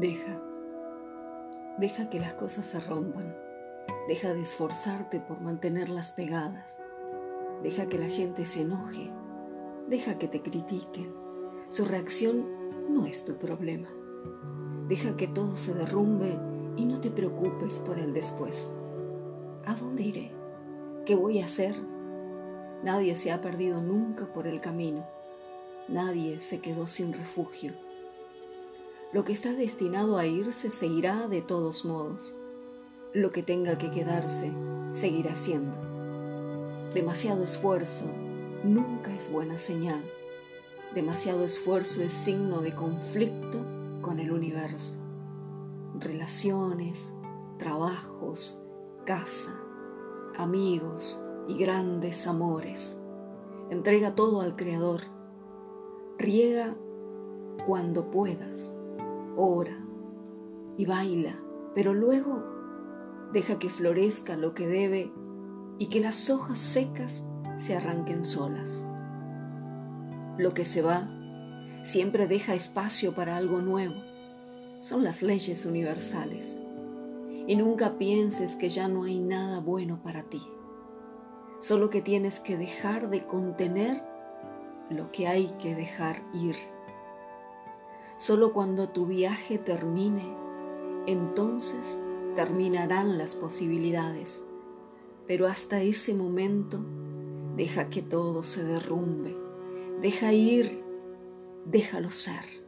Deja, deja que las cosas se rompan. Deja de esforzarte por mantenerlas pegadas. Deja que la gente se enoje. Deja que te critiquen. Su reacción no es tu problema. Deja que todo se derrumbe y no te preocupes por el después. ¿A dónde iré? ¿Qué voy a hacer? Nadie se ha perdido nunca por el camino. Nadie se quedó sin refugio. Lo que está destinado a irse se de todos modos. Lo que tenga que quedarse seguirá siendo. Demasiado esfuerzo nunca es buena señal. Demasiado esfuerzo es signo de conflicto con el universo. Relaciones, trabajos, casa, amigos y grandes amores. Entrega todo al Creador. Riega cuando puedas ora y baila, pero luego deja que florezca lo que debe y que las hojas secas se arranquen solas. Lo que se va siempre deja espacio para algo nuevo. Son las leyes universales. Y nunca pienses que ya no hay nada bueno para ti. Solo que tienes que dejar de contener lo que hay que dejar ir. Solo cuando tu viaje termine, entonces terminarán las posibilidades. Pero hasta ese momento, deja que todo se derrumbe. Deja ir, déjalo ser.